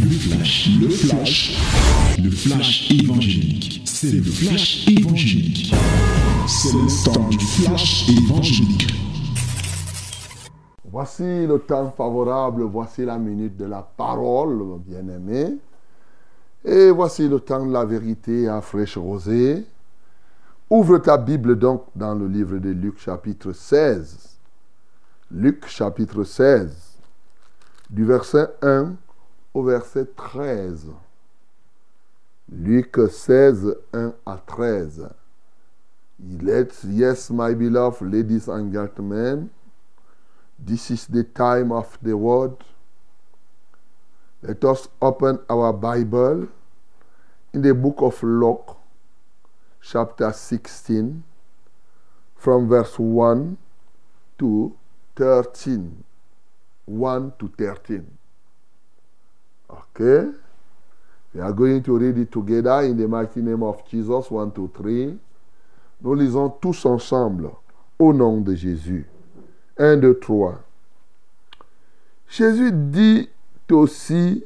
Le flash, le flash, le flash évangélique. C'est le flash évangélique. C'est le temps du flash évangélique. Voici le temps favorable, voici la minute de la parole, bien-aimé. Et voici le temps de la vérité à fraîche rosée. Ouvre ta Bible donc dans le livre de Luc chapitre 16. Luc chapitre 16, du verset 1 au verset 13. Luc 16, 1 à 13. Let's, yes, my beloved ladies and gentlemen, this is the time of the word. Let us open our Bible in the book of Luke, chapter 16, from verse 1 to 13. 1 to 13. We are going to read it together in the mighty name of Jesus. 1, 2, 3. Nous lisons tous ensemble au nom de Jésus. 1, 2, 3. Jésus dit aussi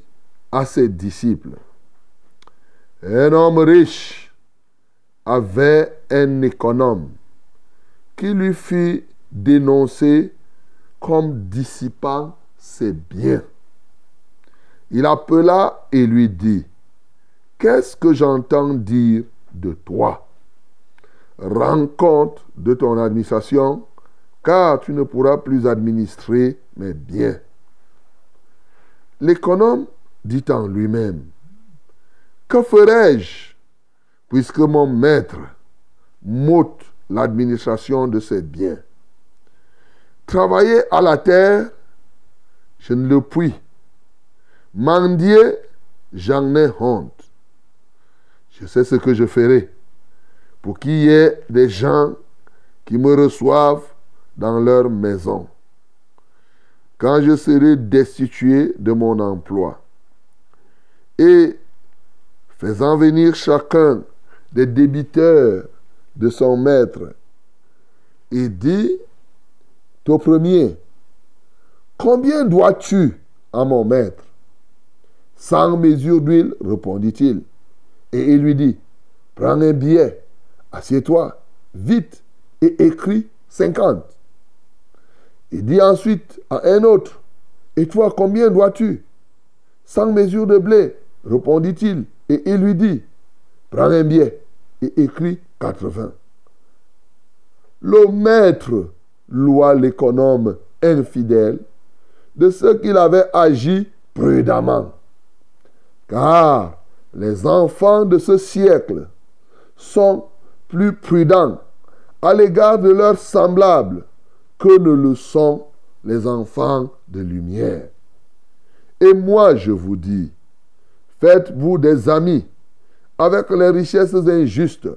à ses disciples, un homme riche avait un économe qui lui fit dénoncer comme dissipant ses biens. Il appela et lui dit, Qu'est-ce que j'entends dire de toi? Rends compte de ton administration, car tu ne pourras plus administrer mes biens. L'économe dit en lui-même, Que ferai-je puisque mon maître m'ôte l'administration de ses biens? Travailler à la terre, je ne le puis. Mendier, j'en ai honte. Je sais ce que je ferai pour qu'il y ait des gens qui me reçoivent dans leur maison. Quand je serai destitué de mon emploi. Et faisant venir chacun des débiteurs de son maître, il dit au premier, combien dois-tu à mon maître? Cent mesures d'huile, répondit-il. Et il lui dit, prends un billet, assieds-toi, vite, et écris cinquante. Il dit ensuite à un autre, et toi, combien dois-tu? Cent mesures de blé, répondit-il. Et il lui dit, prends un billet et écris quatre-vingts. Le maître loua l'économe infidèle de ce qu'il avait agi prudemment. Car les enfants de ce siècle sont plus prudents à l'égard de leurs semblables que ne le sont les enfants de lumière. Et moi, je vous dis, faites-vous des amis avec les richesses injustes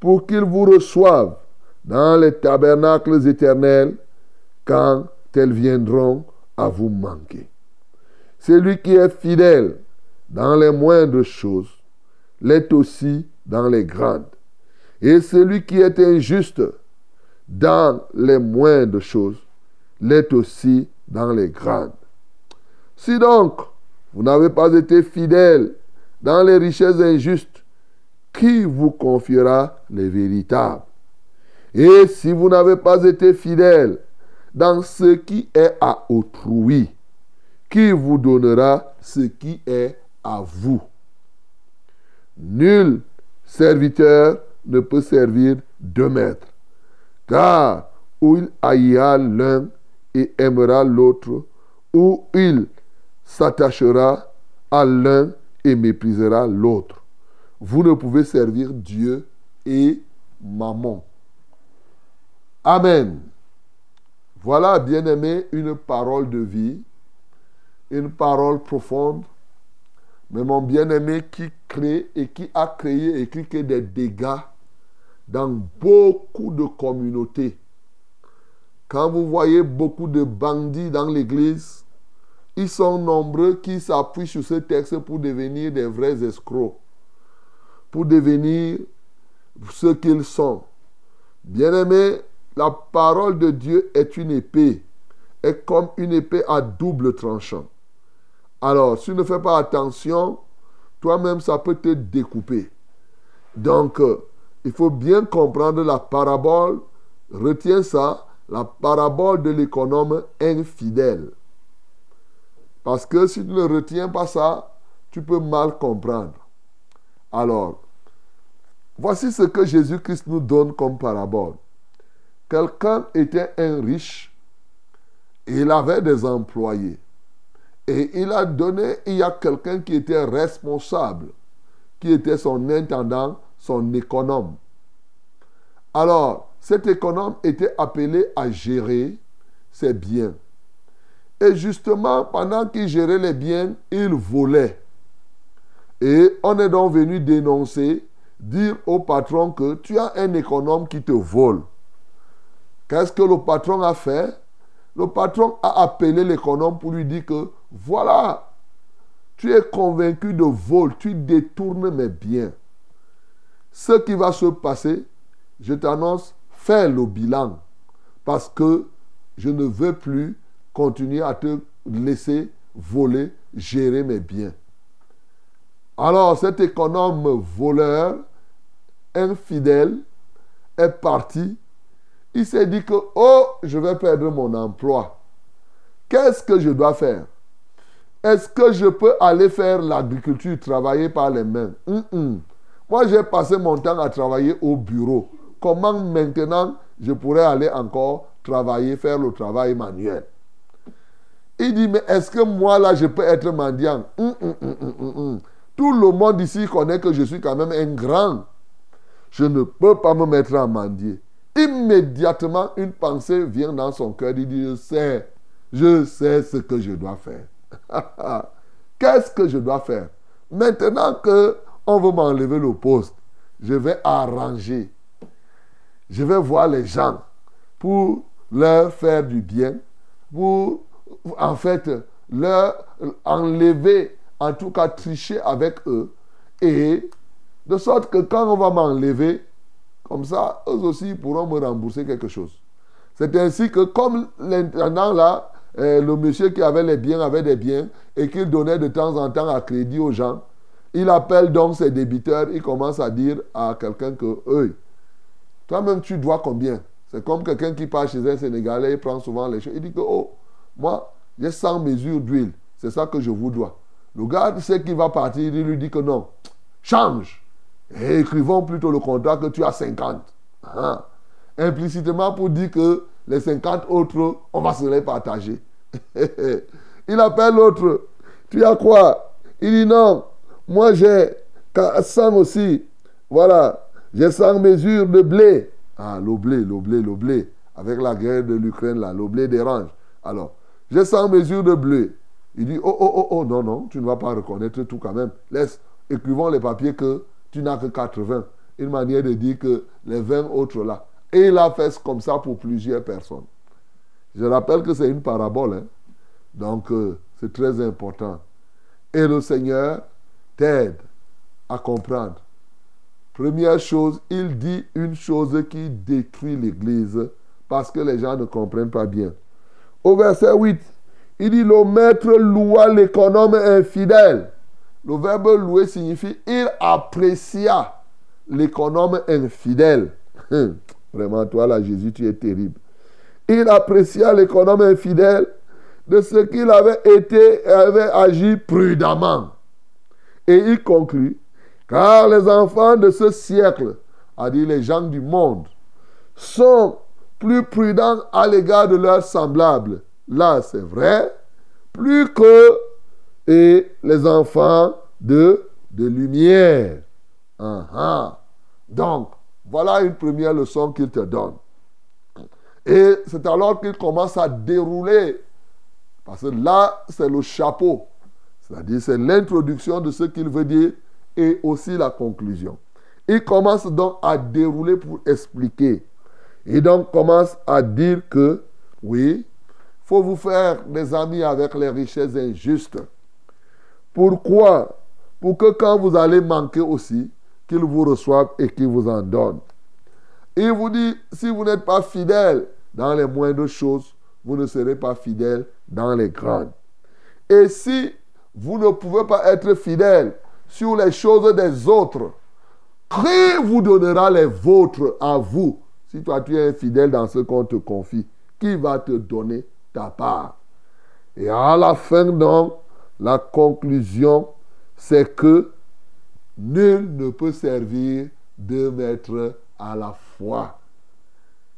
pour qu'ils vous reçoivent dans les tabernacles éternels quand elles viendront à vous manquer. Celui qui est fidèle dans les moindres choses l'est aussi dans les grandes. Et celui qui est injuste dans les moindres choses l'est aussi dans les grandes. Si donc vous n'avez pas été fidèle dans les richesses injustes, qui vous confiera les véritables? Et si vous n'avez pas été fidèle dans ce qui est à autrui, qui vous donnera ce qui est à vous Nul serviteur ne peut servir deux maîtres, car ou il haïra l'un et aimera l'autre, ou il s'attachera à l'un et méprisera l'autre. Vous ne pouvez servir Dieu et maman. Amen. Voilà, bien-aimé, une parole de vie, une parole profonde, mais mon bien-aimé qui crée et qui a créé et qui crée des dégâts dans beaucoup de communautés. Quand vous voyez beaucoup de bandits dans l'église, ils sont nombreux qui s'appuient sur ce texte pour devenir des vrais escrocs, pour devenir ce qu'ils sont. Bien-aimé, la parole de Dieu est une épée, est comme une épée à double tranchant. Alors, si tu ne fais pas attention, toi-même, ça peut te découper. Donc, euh, il faut bien comprendre la parabole. Retiens ça, la parabole de l'économe infidèle. Parce que si tu ne retiens pas ça, tu peux mal comprendre. Alors, voici ce que Jésus-Christ nous donne comme parabole. Quelqu'un était un riche et il avait des employés. Et il a donné, il y a quelqu'un qui était responsable, qui était son intendant, son économe. Alors, cet économe était appelé à gérer ses biens. Et justement, pendant qu'il gérait les biens, il volait. Et on est donc venu dénoncer, dire au patron que tu as un économe qui te vole. Qu'est-ce que le patron a fait? Le patron a appelé l'économe pour lui dire que voilà, tu es convaincu de vol, tu détournes mes biens. Ce qui va se passer, je t'annonce, fais le bilan. Parce que je ne veux plus continuer à te laisser voler, gérer mes biens. Alors cet économe voleur, infidèle, est parti. Il s'est dit que, oh, je vais perdre mon emploi. Qu'est-ce que je dois faire? Est-ce que je peux aller faire l'agriculture, travailler par les mains? Moi, j'ai passé mon temps à travailler au bureau. Comment maintenant je pourrais aller encore travailler, faire le travail manuel? Il dit, mais est-ce que moi là, je peux être mendiant? Tout le monde ici connaît que je suis quand même un grand. Je ne peux pas me mettre à mendier. Immédiatement, une pensée vient dans son cœur. Il dit, je sais, je sais ce que je dois faire. Qu'est-ce que je dois faire? Maintenant que on veut m'enlever le poste, je vais arranger. Je vais voir les gens pour leur faire du bien, pour en fait, leur enlever, en tout cas tricher avec eux, et de sorte que quand on va m'enlever, comme ça, eux aussi pourront me rembourser quelque chose. C'est ainsi que comme l'intendant là, euh, le monsieur qui avait les biens avait des biens et qu'il donnait de temps en temps à crédit aux gens, il appelle donc ses débiteurs, il commence à dire à quelqu'un que, toi-même tu dois combien? C'est comme quelqu'un qui part chez un Sénégalais, il prend souvent les choses, il dit que, oh, moi, j'ai 100 mesures d'huile. C'est ça que je vous dois. Le gars sait qu'il va partir, il lui dit que non. Change. Écrivons plutôt le contrat que tu as 50. Hein? Implicitement pour dire que les 50 autres, on va se les partager. il appelle l'autre. Tu as quoi? Il dit non. Moi j'ai 100 aussi. Voilà. J'ai 100 mesures de blé. Ah, le blé, le blé, le blé. Avec la guerre de l'Ukraine, là, le blé dérange. Alors, j'ai 100 mesures de bleu. Il dit, oh, oh, oh, oh, non, non, tu ne vas pas reconnaître tout quand même. Laisse, écrivons les papiers que tu n'as que 80. Une manière de dire que les 20 autres là. Et il a fait comme ça pour plusieurs personnes. Je rappelle que c'est une parabole. Hein. Donc, euh, c'est très important. Et le Seigneur t'aide à comprendre. Première chose, il dit une chose qui détruit l'Église parce que les gens ne comprennent pas bien. Au verset 8, il dit le maître loua l'économe infidèle. Le verbe louer signifie il apprécia l'économe infidèle. Hum, vraiment, toi là, Jésus, tu es terrible. Il apprécia l'économe infidèle de ce qu'il avait été et avait agi prudemment. Et il conclut, car les enfants de ce siècle, a dit les gens du monde, sont plus prudents à l'égard de leurs semblables. Là, c'est vrai. Plus que et les enfants de, de lumière. Donc, voilà une première leçon qu'il te donne. Et c'est alors qu'il commence à dérouler. Parce que là, c'est le chapeau. C'est-à-dire, c'est l'introduction de ce qu'il veut dire et aussi la conclusion. Il commence donc à dérouler pour expliquer. Et donc commence à dire que, oui, faut vous faire des amis avec les richesses injustes. Pourquoi? Pour que quand vous allez manquer aussi, qu'ils vous reçoivent et qu'ils vous en donnent. Il vous dit, si vous n'êtes pas fidèle dans les moindres choses, vous ne serez pas fidèle dans les grandes. Et si vous ne pouvez pas être fidèle sur les choses des autres, qui vous donnera les vôtres à vous? Si toi tu es infidèle dans ce qu'on te confie, qui va te donner ta part? Et à la fin, donc, la conclusion, c'est que nul ne peut servir deux maîtres à la fois.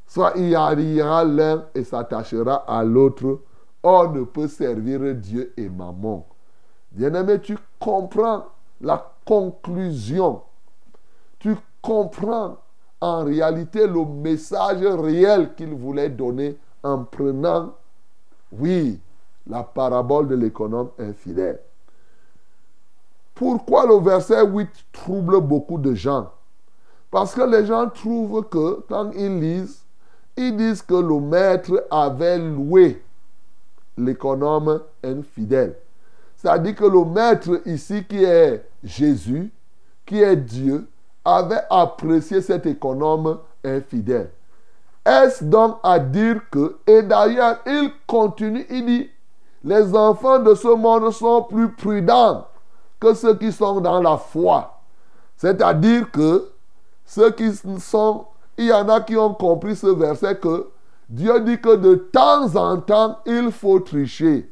Soit il arrivera l'un et s'attachera à l'autre, on ne peut servir Dieu et maman. Bien-aimé, tu comprends la conclusion. Tu comprends en réalité le message réel qu'il voulait donner en prenant, oui, la parabole de l'économe infidèle. Pourquoi le verset 8 trouble beaucoup de gens? Parce que les gens trouvent que quand ils lisent, ils disent que le maître avait loué l'économe infidèle. C'est-à-dire que le maître ici, qui est Jésus, qui est Dieu, avait apprécié cet économe infidèle. Est-ce donc à dire que, et d'ailleurs, il continue, il dit, les enfants de ce monde sont plus prudents que ceux qui sont dans la foi. C'est-à-dire que ceux qui sont, il y en a qui ont compris ce verset que Dieu dit que de temps en temps, il faut tricher.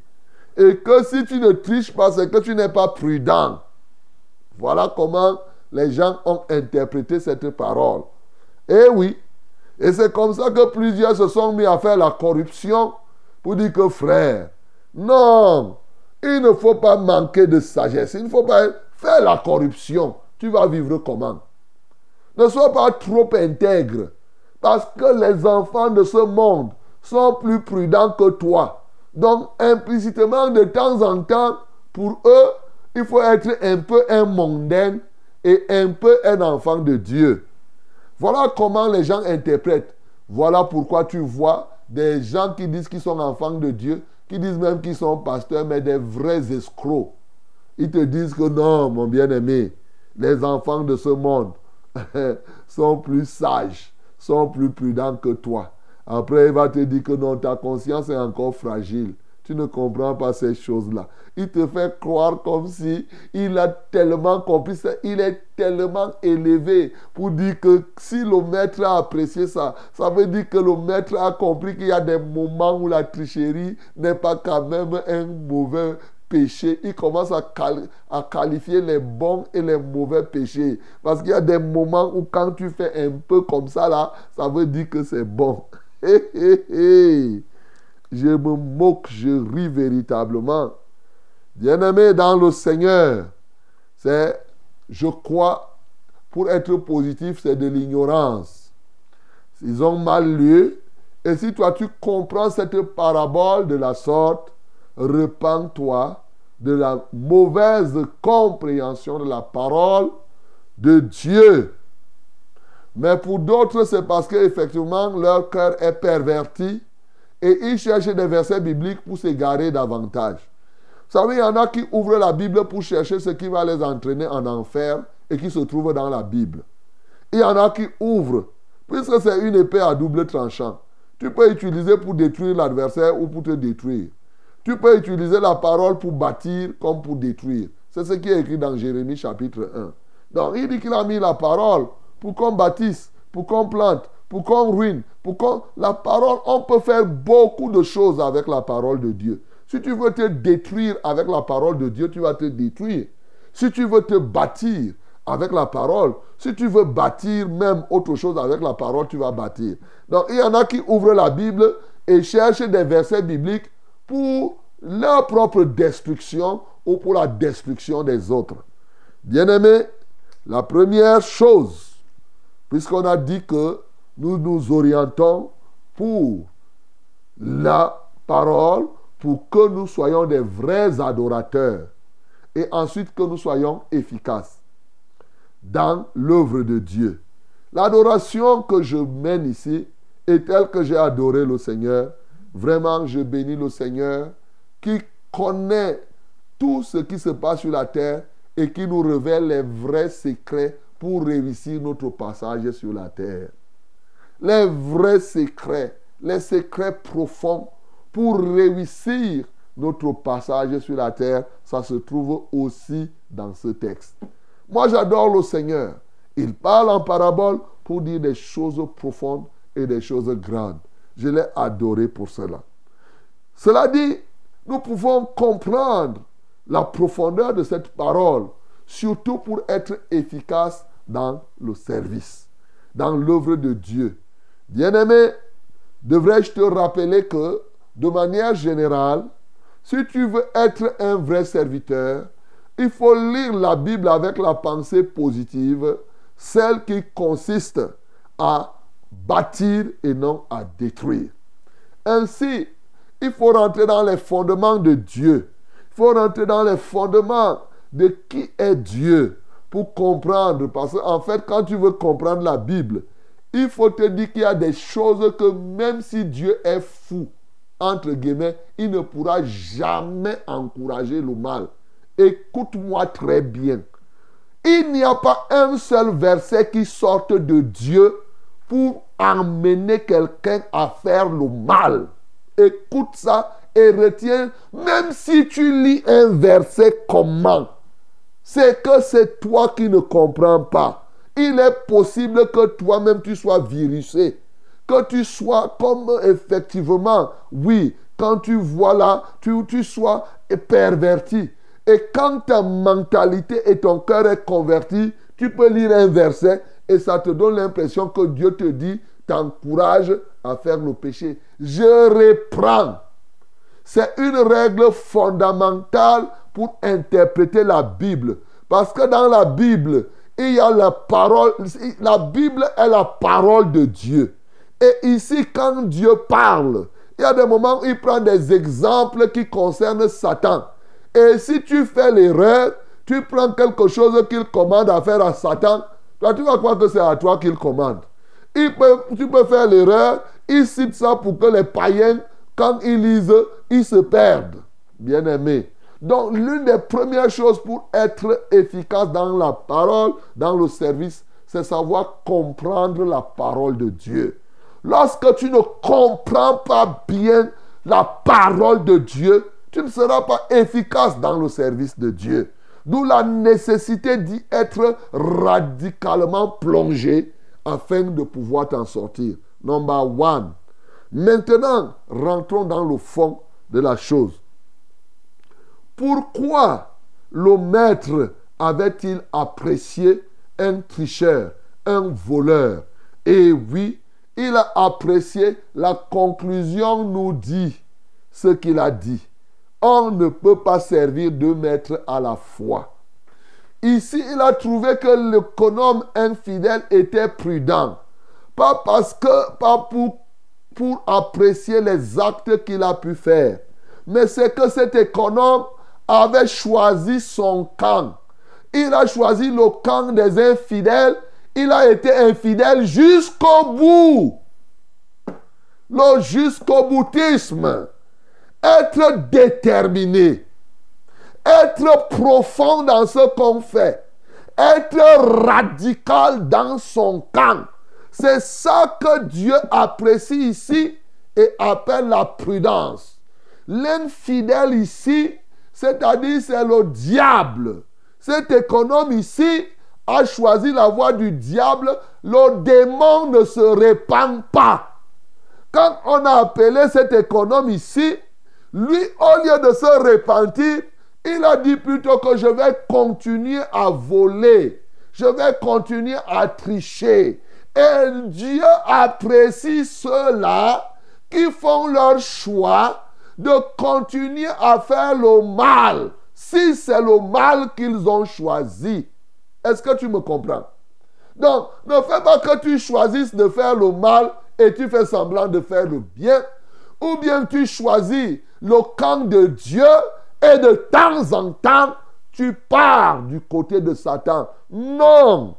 Et que si tu ne triches pas, c'est que tu n'es pas prudent. Voilà comment les gens ont interprété cette parole. Et oui, et c'est comme ça que plusieurs se sont mis à faire la corruption pour dire que frère, non, il ne faut pas manquer de sagesse. Il ne faut pas faire la corruption. Tu vas vivre comment? Ne sois pas trop intègre. Parce que les enfants de ce monde sont plus prudents que toi. Donc, implicitement, de temps en temps, pour eux, il faut être un peu un mondain et un peu un enfant de Dieu. Voilà comment les gens interprètent. Voilà pourquoi tu vois des gens qui disent qu'ils sont enfants de Dieu, qui disent même qu'ils sont pasteurs, mais des vrais escrocs. Ils te disent que non, mon bien-aimé, les enfants de ce monde sont plus sages, sont plus prudents que toi. Après, il va te dire que non, ta conscience est encore fragile. Tu ne comprends pas ces choses-là. Il te fait croire comme si il a tellement compris ça, il est tellement élevé pour dire que si le maître a apprécié ça, ça veut dire que le maître a compris qu'il y a des moments où la tricherie n'est pas quand même un mauvais péché. Il commence à, qualifier les bons et les mauvais péchés. Parce qu'il y a des moments où quand tu fais un peu comme ça là, ça veut dire que c'est bon. Hé, hé, hé je me moque, je ris véritablement. Bien-aimé dans le Seigneur, c'est, je crois, pour être positif, c'est de l'ignorance. Ils ont mal lu. Et si toi, tu comprends cette parabole de la sorte, repens-toi de la mauvaise compréhension de la parole de Dieu. Mais pour d'autres, c'est parce qu'effectivement, leur cœur est perverti et ils cherchent des versets bibliques pour s'égarer davantage. Vous savez, il y en a qui ouvrent la Bible pour chercher ce qui va les entraîner en enfer et qui se trouve dans la Bible. Il y en a qui ouvrent, puisque c'est une épée à double tranchant. Tu peux utiliser pour détruire l'adversaire ou pour te détruire. Tu peux utiliser la parole pour bâtir comme pour détruire. C'est ce qui est écrit dans Jérémie chapitre 1. Donc il dit qu'il a mis la parole pour qu'on bâtisse, pour qu'on plante, pour qu'on ruine, pour qu'on... La parole, on peut faire beaucoup de choses avec la parole de Dieu. Si tu veux te détruire avec la parole de Dieu, tu vas te détruire. Si tu veux te bâtir avec la parole, si tu veux bâtir même autre chose avec la parole, tu vas bâtir. Donc il y en a qui ouvrent la Bible et cherchent des versets bibliques pour leur propre destruction ou pour la destruction des autres. Bien-aimé, la première chose, puisqu'on a dit que nous nous orientons pour la parole, pour que nous soyons des vrais adorateurs et ensuite que nous soyons efficaces dans l'œuvre de Dieu. L'adoration que je mène ici est telle que j'ai adoré le Seigneur. Vraiment, je bénis le Seigneur qui connaît tout ce qui se passe sur la terre et qui nous révèle les vrais secrets pour réussir notre passage sur la terre les vrais secrets, les secrets profonds pour réussir notre passage sur la terre, ça se trouve aussi dans ce texte. Moi, j'adore le Seigneur. Il parle en parabole pour dire des choses profondes et des choses grandes. Je l'ai adoré pour cela. Cela dit, nous pouvons comprendre la profondeur de cette parole, surtout pour être efficace dans le service, dans l'œuvre de Dieu. Bien-aimé, devrais-je te rappeler que, de manière générale, si tu veux être un vrai serviteur, il faut lire la Bible avec la pensée positive, celle qui consiste à bâtir et non à détruire. Ainsi, il faut rentrer dans les fondements de Dieu. Il faut rentrer dans les fondements de qui est Dieu pour comprendre. Parce qu'en fait, quand tu veux comprendre la Bible, il faut te dire qu'il y a des choses que même si Dieu est fou, entre guillemets, il ne pourra jamais encourager le mal. Écoute-moi très bien. Il n'y a pas un seul verset qui sorte de Dieu pour amener quelqu'un à faire le mal. Écoute ça et retiens, même si tu lis un verset comment, c'est que c'est toi qui ne comprends pas. Il est possible que toi-même tu sois virusé que tu sois comme effectivement, oui, quand tu vois là, tu, sois perverti. Et quand ta mentalité et ton cœur est converti, tu peux lire un verset et ça te donne l'impression que Dieu te dit, t'encourage à faire le péché. Je reprends. C'est une règle fondamentale pour interpréter la Bible. Parce que dans la Bible, il y a la parole. La Bible est la parole de Dieu. Et ici, quand Dieu parle, il y a des moments où il prend des exemples qui concernent Satan. Et si tu fais l'erreur, tu prends quelque chose qu'il commande à faire à Satan, toi, tu vas croire que c'est à toi qu'il commande. Tu peux faire l'erreur, il cite ça pour que les païens, quand ils lisent, ils se perdent. Bien aimé. Donc, l'une des premières choses pour être efficace dans la parole, dans le service, c'est savoir comprendre la parole de Dieu. Lorsque tu ne comprends pas bien la parole de Dieu, tu ne seras pas efficace dans le service de Dieu. D'où la nécessité d'y être radicalement plongé afin de pouvoir t'en sortir. Number one. Maintenant, rentrons dans le fond de la chose. Pourquoi le maître avait-il apprécié un tricheur, un voleur? Et oui, il a apprécié la conclusion, nous dit ce qu'il a dit. On ne peut pas servir deux maîtres à la fois. Ici, il a trouvé que l'économe infidèle était prudent. Pas parce que, pas pour, pour apprécier les actes qu'il a pu faire, mais c'est que cet économe avait choisi son camp. Il a choisi le camp des infidèles il a été infidèle jusqu'au bout. Le jusqu'au boutisme. Être déterminé. Être profond dans ce qu'on fait. Être radical dans son camp. C'est ça que Dieu apprécie ici et appelle la prudence. L'infidèle ici, c'est-à-dire c'est le diable. Cet économe ici, a choisi la voie du diable, le démon ne se répand pas. Quand on a appelé cet économe ici, lui, au lieu de se repentir, il a dit plutôt que je vais continuer à voler, je vais continuer à tricher. Et Dieu apprécie ceux-là qui font leur choix de continuer à faire le mal, si c'est le mal qu'ils ont choisi. Est-ce que tu me comprends? Donc, ne fais pas que tu choisisses de faire le mal et tu fais semblant de faire le bien. Ou bien tu choisis le camp de Dieu et de temps en temps, tu pars du côté de Satan. Non.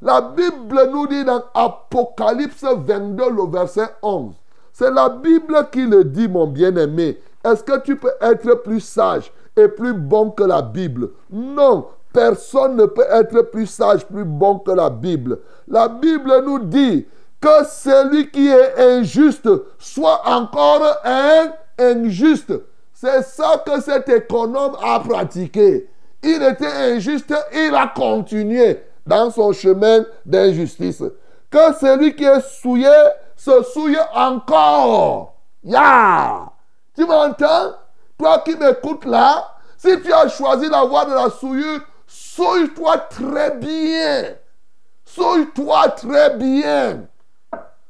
La Bible nous dit dans Apocalypse 22, le verset 11. C'est la Bible qui le dit, mon bien-aimé. Est-ce que tu peux être plus sage et plus bon que la Bible? Non. Personne ne peut être plus sage, plus bon que la Bible. La Bible nous dit que celui qui est injuste soit encore un injuste. C'est ça que cet économe a pratiqué. Il était injuste, il a continué dans son chemin d'injustice. Que celui qui est souillé se souille encore. Ya! Tu m'entends? Toi qui m'écoutes là, si tu as choisi la de la souillure, souille-toi très bien. Souille-toi très bien.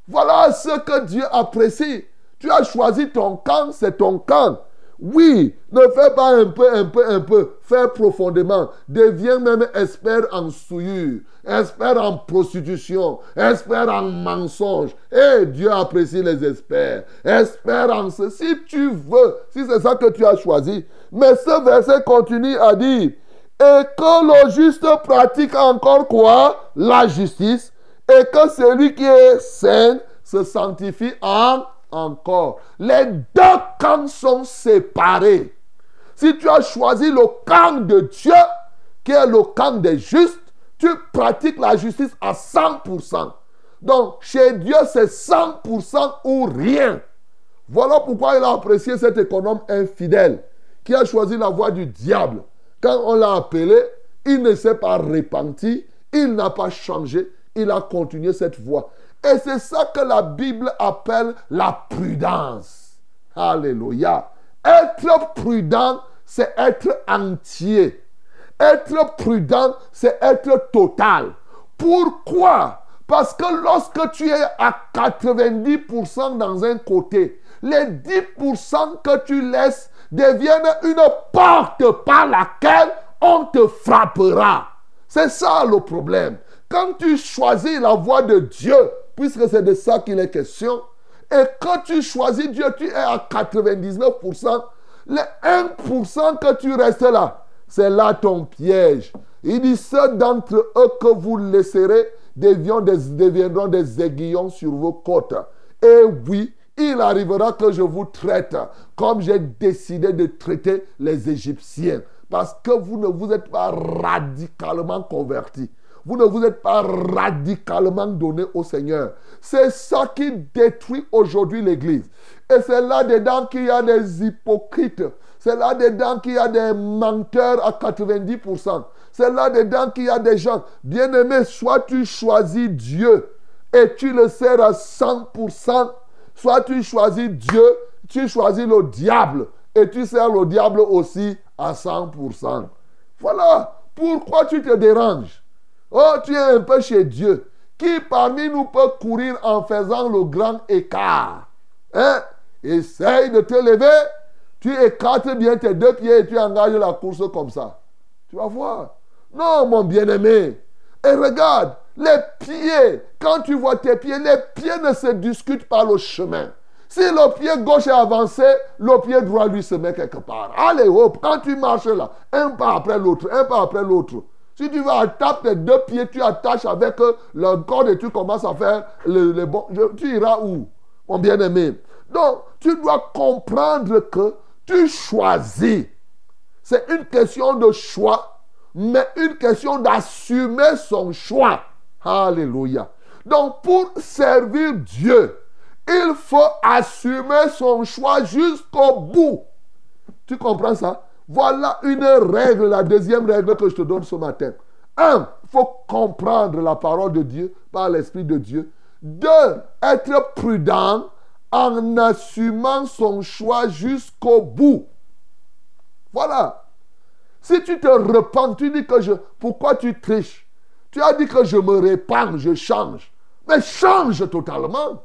Voilà ce que Dieu apprécie. Tu as choisi ton camp, c'est ton camp. Oui, ne fais pas un peu, un peu, un peu. Fais profondément. Deviens même expert en souillure, expert en prostitution, expert en mensonge. Et Dieu apprécie les experts. Expert en ce. Si tu veux, si c'est ça que tu as choisi. Mais ce verset continue à dire et que le juste pratique encore quoi? La justice. Et que celui qui est saint se sanctifie en encore. Les deux camps sont séparés. Si tu as choisi le camp de Dieu, qui est le camp des justes, tu pratiques la justice à 100%. Donc, chez Dieu, c'est 100% ou rien. Voilà pourquoi il a apprécié cet économe infidèle qui a choisi la voie du diable. Quand on l'a appelé, il ne s'est pas repenti, il n'a pas changé, il a continué cette voie. Et c'est ça que la Bible appelle la prudence. Alléluia. Être prudent, c'est être entier. Être prudent, c'est être total. Pourquoi? Parce que lorsque tu es à 90% dans un côté, les 10% que tu laisses deviennent une porte par laquelle on te frappera. C'est ça le problème. Quand tu choisis la voie de Dieu, puisque c'est de ça qu'il est question, et quand tu choisis Dieu, tu es à 99%, les 1% que tu restes là, c'est là ton piège. Il dit, ceux d'entre eux que vous laisserez deviendront des, aiguillons sur vos côtes. Et oui, il arrivera que je vous traite comme j'ai décidé de traiter les Égyptiens. Parce que vous ne vous êtes pas radicalement convertis. Vous ne vous êtes pas radicalement donné au Seigneur. C'est ça qui détruit aujourd'hui l'Église. Et c'est là-dedans qu'il y a des hypocrites. C'est là-dedans qu'il y a des menteurs à 90%. C'est là-dedans qu'il y a des gens. Bien-aimés, soit tu choisis Dieu et tu le sers à 100%, soit tu choisis Dieu, tu choisis le diable et tu sers le diable aussi à 100%. Voilà pourquoi tu te déranges. Oh, tu es un peu chez Dieu. Qui parmi nous peut courir en faisant le grand écart? Hein? Essaye de te lever. Tu écartes bien tes deux pieds et tu engages la course comme ça. Tu vas voir. Non, mon bien-aimé. Et regarde, les pieds, quand tu vois tes pieds, les pieds ne se discutent pas le chemin. Si le pied gauche est avancé, le pied droit lui se met quelque part. Allez, hop, quand tu marches là, un pas après l'autre, un pas après l'autre. Si tu vas attaquer tes deux pieds, tu attaches avec euh, le corde et tu commences à faire le, bon. Tu iras où, mon bien-aimé? Donc, tu dois comprendre que tu choisis. C'est une question de choix, mais une question d'assumer son choix. Alléluia. Donc, pour servir Dieu, il faut assumer son choix jusqu'au bout. Tu comprends ça? Voilà une règle, la deuxième règle que je te donne ce matin. Un, il faut comprendre la parole de Dieu par l'Esprit de Dieu. Deux, être prudent en assumant son choix jusqu'au bout. Voilà. Si tu te repens, tu dis que je... Pourquoi tu triches? Tu as dit que je me répands, je change. Mais change totalement.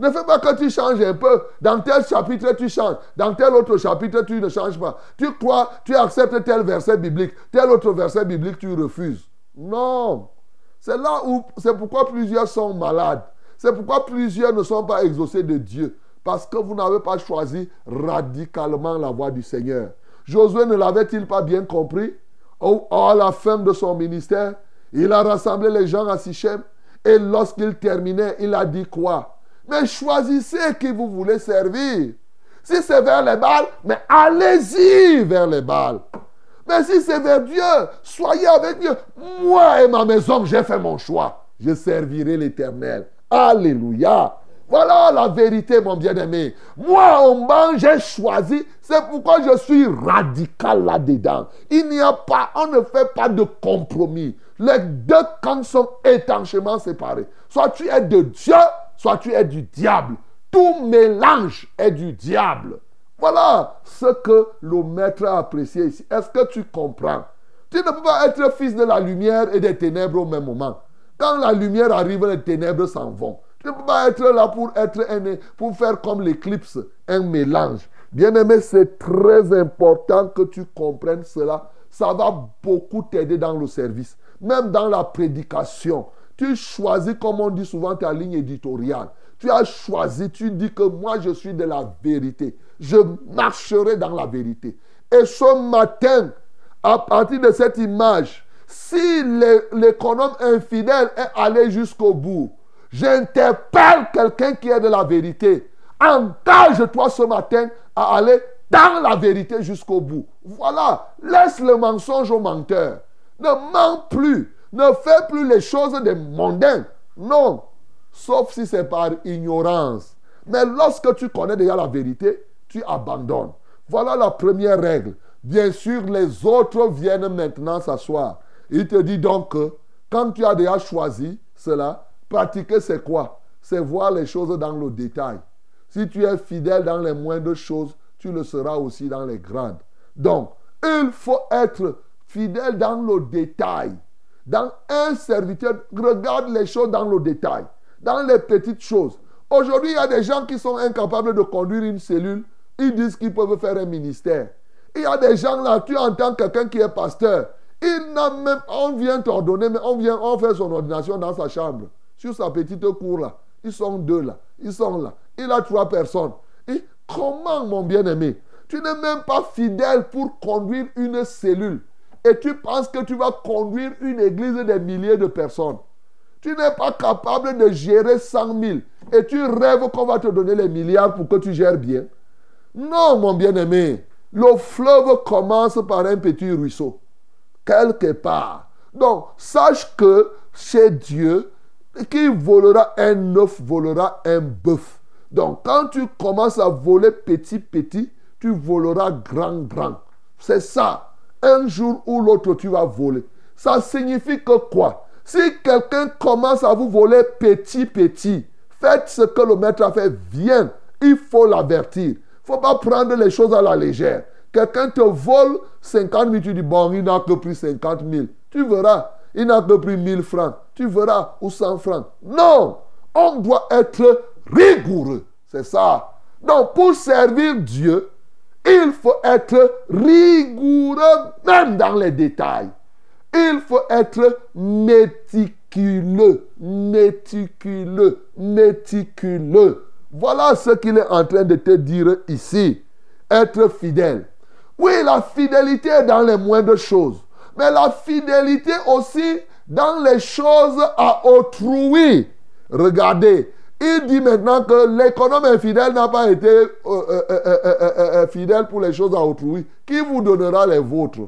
Ne fais pas que tu changes un peu. Dans tel chapitre, tu changes. Dans tel autre chapitre, tu ne changes pas. Tu crois, tu acceptes tel verset biblique. Tel autre verset biblique, tu refuses. Non. C'est là où, c'est pourquoi plusieurs sont malades. C'est pourquoi plusieurs ne sont pas exaucés de Dieu. Parce que vous n'avez pas choisi radicalement la voie du Seigneur. Josué ne l'avait-il pas bien compris? À la fin de son ministère, il a rassemblé les gens à Sichem. Et lorsqu'il terminait, il a dit quoi? Mais choisissez qui vous voulez servir. Si c'est vers les balles, mais allez-y vers les balles. Mais si c'est vers Dieu, soyez avec Dieu. Moi et ma maison, j'ai fait mon choix. Je servirai l'Éternel. Alléluia. Voilà la vérité, mon bien-aimé. Moi, au moins, j'ai choisi. C'est pourquoi je suis radical là-dedans. Il n'y a pas, on ne fait pas de compromis. Les deux camps sont étanchement séparés. Soit tu es de Dieu, soit tu es du diable. Tout mélange est du diable. Voilà ce que le maître a apprécié ici. Est-ce que tu comprends? Tu ne peux pas être fils de la lumière et des ténèbres au même moment. Quand la lumière arrive, les ténèbres s'en vont. Tu ne peux pas être là pour, être un, pour faire comme l'éclipse, un mélange. Bien-aimé, c'est très important que tu comprennes cela. Ça va beaucoup t'aider dans le service, même dans la prédication. Tu choisis, comme on dit souvent, ta ligne éditoriale. Tu as choisi, tu dis que moi je suis de la vérité. Je marcherai dans la vérité. Et ce matin, à partir de cette image, si l'économe infidèle est allé jusqu'au bout, J'interpelle quelqu'un qui est de la vérité. Engage-toi ce matin à aller dans la vérité jusqu'au bout. Voilà. Laisse le mensonge au menteur. Ne mens plus. Ne fais plus les choses des mondains. Non. Sauf si c'est par ignorance. Mais lorsque tu connais déjà la vérité, tu abandonnes. Voilà la première règle. Bien sûr, les autres viennent maintenant s'asseoir. Il te dit donc que quand tu as déjà choisi cela, Pratiquer, c'est quoi? C'est voir les choses dans le détail. Si tu es fidèle dans les moindres choses, tu le seras aussi dans les grandes. Donc, il faut être fidèle dans le détail. Dans un serviteur, regarde les choses dans le détail, dans les petites choses. Aujourd'hui, il y a des gens qui sont incapables de conduire une cellule. Ils disent qu'ils peuvent faire un ministère. Il y a des gens là, tu entends quelqu'un qui est pasteur. Il n'a même, on vient t'ordonner, mais on vient, on fait son ordination dans sa chambre sur sa petite cour là. Ils sont deux là. Ils sont là. Il a trois personnes. Comment, mon bien-aimé, tu n'es même pas fidèle pour conduire une cellule? Et tu penses que tu vas conduire une église de milliers de personnes. Tu n'es pas capable de gérer 100 000. Et tu rêves qu'on va te donner les milliards pour que tu gères bien. Non, mon bien-aimé. Le fleuve commence par un petit ruisseau. Quelque part. Donc, sache que chez Dieu, qui volera un œuf volera un bœuf. Donc quand tu commences à voler petit petit, tu voleras grand grand. C'est ça. Un jour ou l'autre, tu vas voler. Ça signifie que quoi? Si quelqu'un commence à vous voler petit petit, faites ce que le maître a fait. Viens, il faut l'avertir. Il ne faut pas prendre les choses à la légère. Quelqu'un te vole 50 000, tu dis, bon, il n'a que pris 50 000. Tu verras, il n'a que pris 1000 francs. Tu verras, ou 100 francs. Non, on doit être rigoureux. C'est ça. Donc, pour servir Dieu, il faut être rigoureux même dans les détails. Il faut être méticuleux, méticuleux, méticuleux. Voilà ce qu'il est en train de te dire ici. Être fidèle. Oui, la fidélité est dans les moindres choses mais la fidélité aussi dans les choses à autrui. Regardez, il dit maintenant que l'économe infidèle n'a pas été euh, euh, euh, fidèle pour les choses à autrui. Qui vous donnera les vôtres?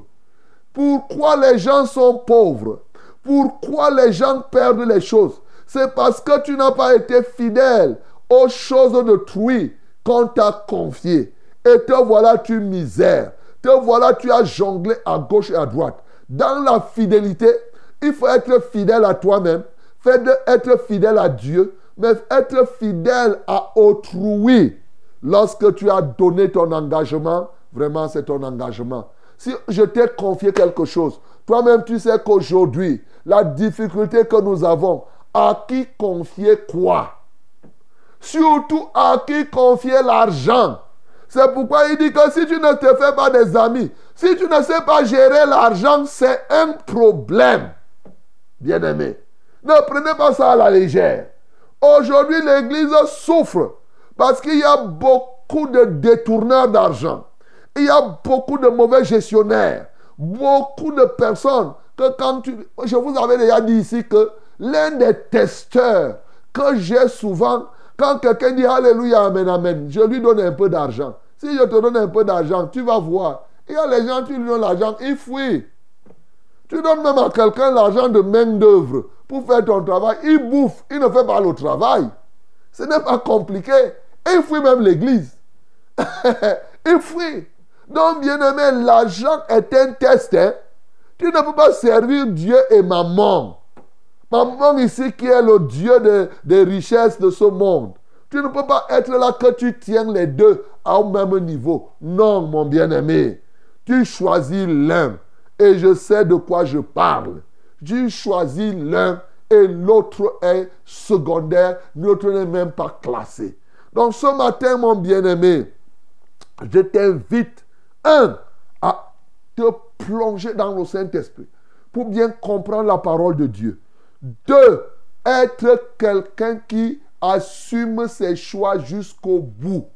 Pourquoi les gens sont pauvres? Pourquoi les gens perdent les choses? C'est parce que tu n'as pas été fidèle aux choses d'autrui qu'on t'a confiées. Et te voilà tu misère. Te voilà tu as jonglé à gauche et à droite. Dans la fidélité, il faut être fidèle à toi-même, être fidèle à Dieu, mais être fidèle à autrui. Lorsque tu as donné ton engagement, vraiment c'est ton engagement. Si je t'ai confié quelque chose, toi-même tu sais qu'aujourd'hui, la difficulté que nous avons, à qui confier quoi? Surtout à qui confier l'argent. C'est pourquoi il dit que si tu ne te fais pas des amis, si tu ne sais pas gérer l'argent, c'est un problème. Bien-aimé, ne prenez pas ça à la légère. Aujourd'hui, l'Église souffre parce qu'il y a beaucoup de détourneurs d'argent. Il y a beaucoup de mauvais gestionnaires. Beaucoup de personnes que quand tu... Je vous avais déjà dit ici que l'un des testeurs que j'ai souvent, quand quelqu'un dit Alléluia, Amen, Amen, je lui donne un peu d'argent. Si je te donne un peu d'argent, tu vas voir. Il y a les gens, tu lui donnes l'argent, il fuit. Tu donnes même à quelqu'un l'argent de main d'œuvre pour faire ton travail. Il bouffe, il ne fait pas le travail. Ce n'est pas compliqué. Et il fuit même l'église. il fuit. Donc, bien aimé, l'argent est un test. Hein. Tu ne peux pas servir Dieu et maman. Maman ici qui est le Dieu des richesses de ce monde. Tu ne peux pas être là que tu tiens les deux au même niveau. Non, mon bien-aimé. Tu choisis l'un. Et je sais de quoi je parle. Tu choisis l'un et l'autre est secondaire. L'autre n'est même pas classé. Donc ce matin, mon bien-aimé, je t'invite, un, à te plonger dans le Saint-Esprit pour bien comprendre la parole de Dieu. Deux, être quelqu'un qui assume ses choix jusqu'au bout.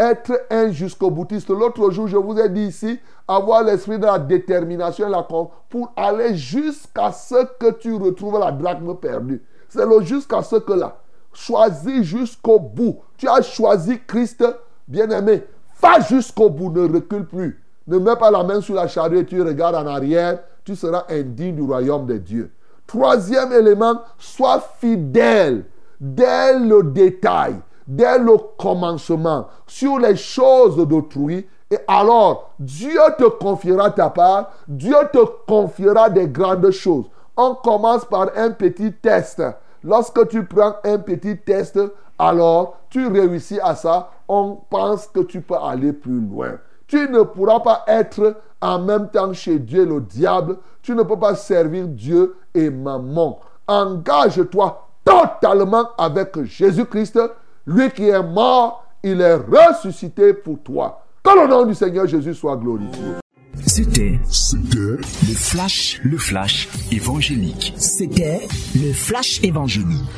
Être un jusqu'au boutiste. L'autre jour, je vous ai dit ici, avoir l'esprit de la détermination et la pour aller jusqu'à ce que tu retrouves la drachme perdue. C'est le jusqu'à ce que là. Choisis jusqu'au bout. Tu as choisi Christ, bien-aimé. Va jusqu'au bout, ne recule plus. Ne mets pas la main sur la charrue et tu regardes en arrière. Tu seras indigne du royaume de Dieu. Troisième élément, sois fidèle dès le détail, dès le commencement, sur les choses d'autrui. Et alors, Dieu te confiera ta part, Dieu te confiera des grandes choses. On commence par un petit test. Lorsque tu prends un petit test, alors tu réussis à ça, on pense que tu peux aller plus loin. Tu ne pourras pas être en même temps chez Dieu le diable. Tu ne peux pas servir Dieu et maman. Engage-toi totalement avec Jésus-Christ. Lui qui est mort, il est ressuscité pour toi. Que le nom du Seigneur Jésus soit glorifié. C'était, le flash, le flash évangélique. C'était le flash évangélique.